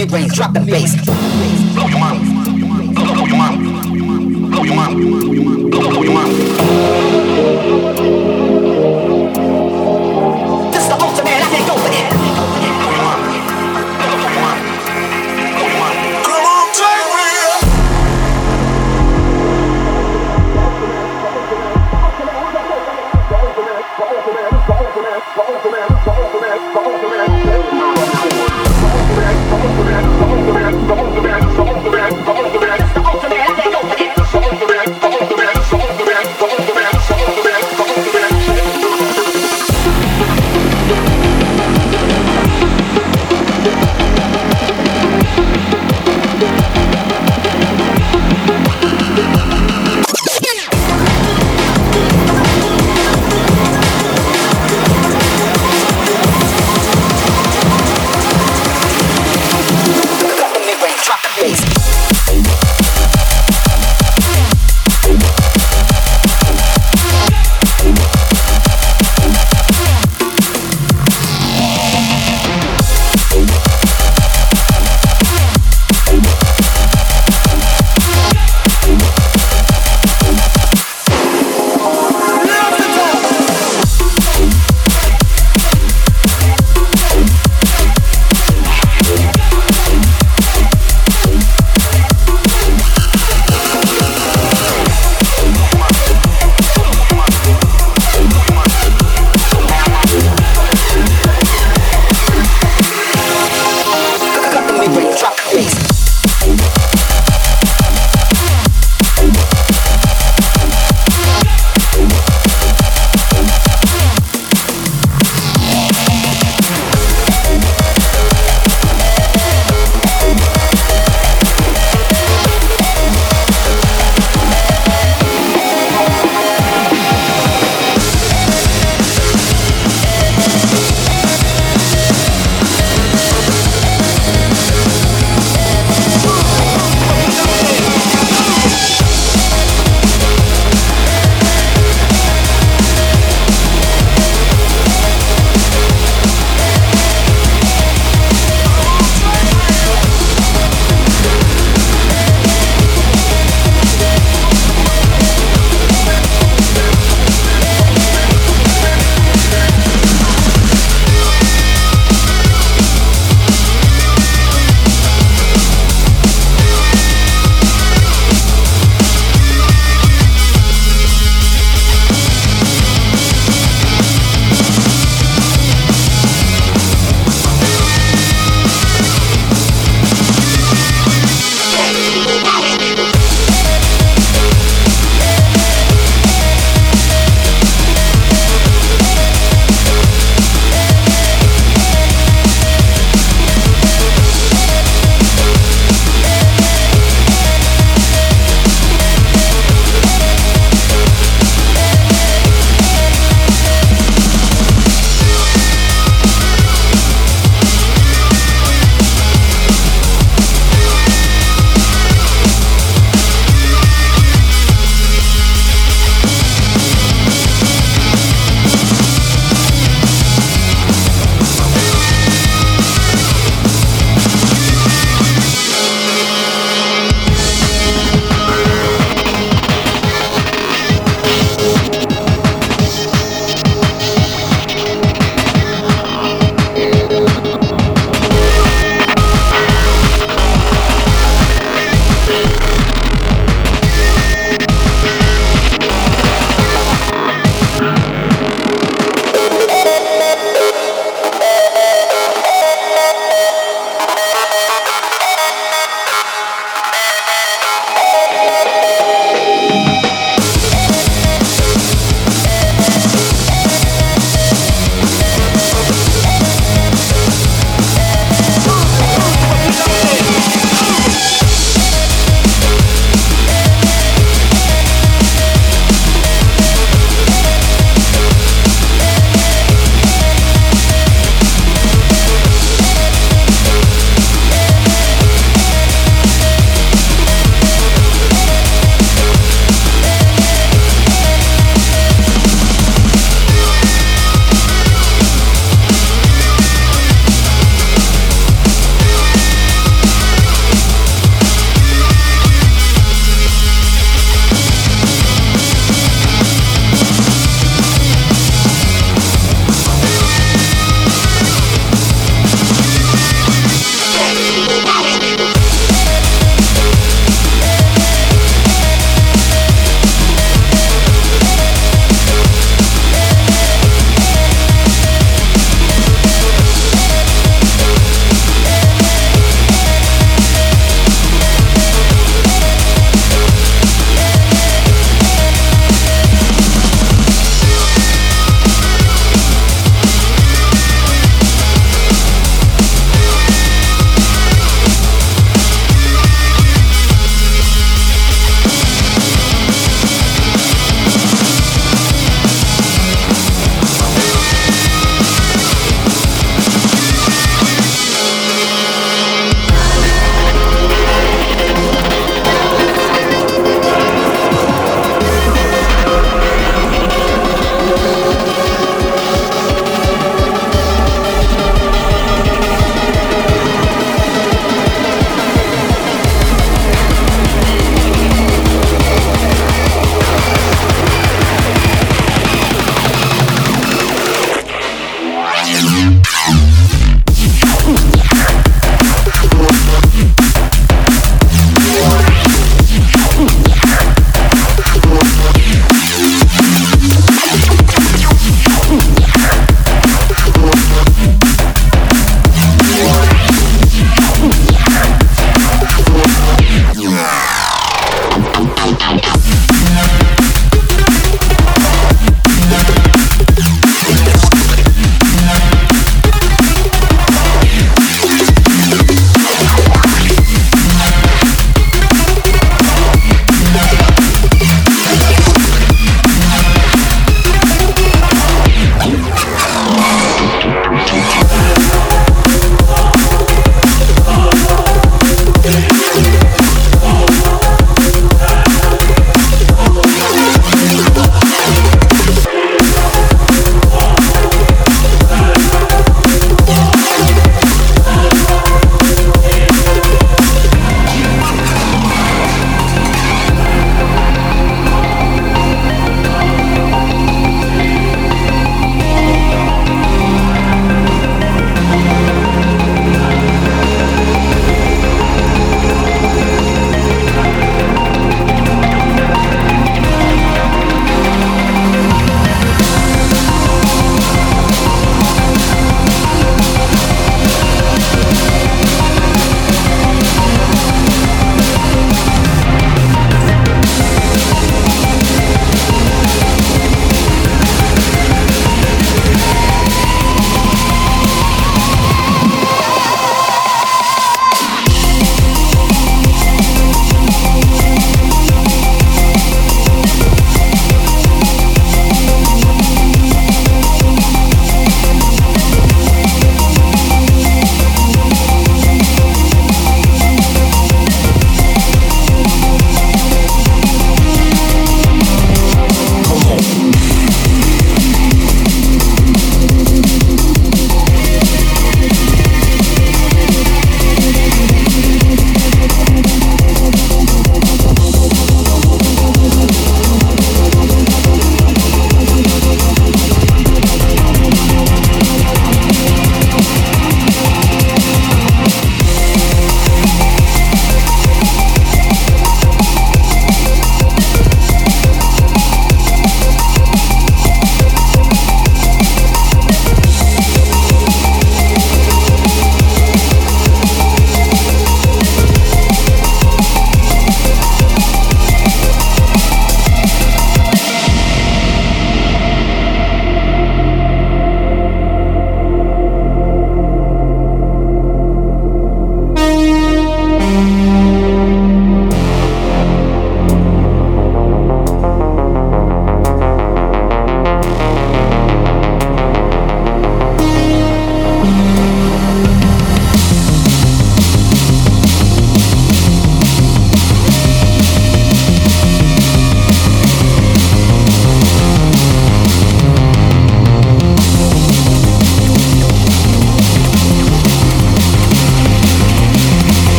mid range, drop the bass. Blow your mind. Blow your mind. Blow your mind. Blow your mind. blow your mind.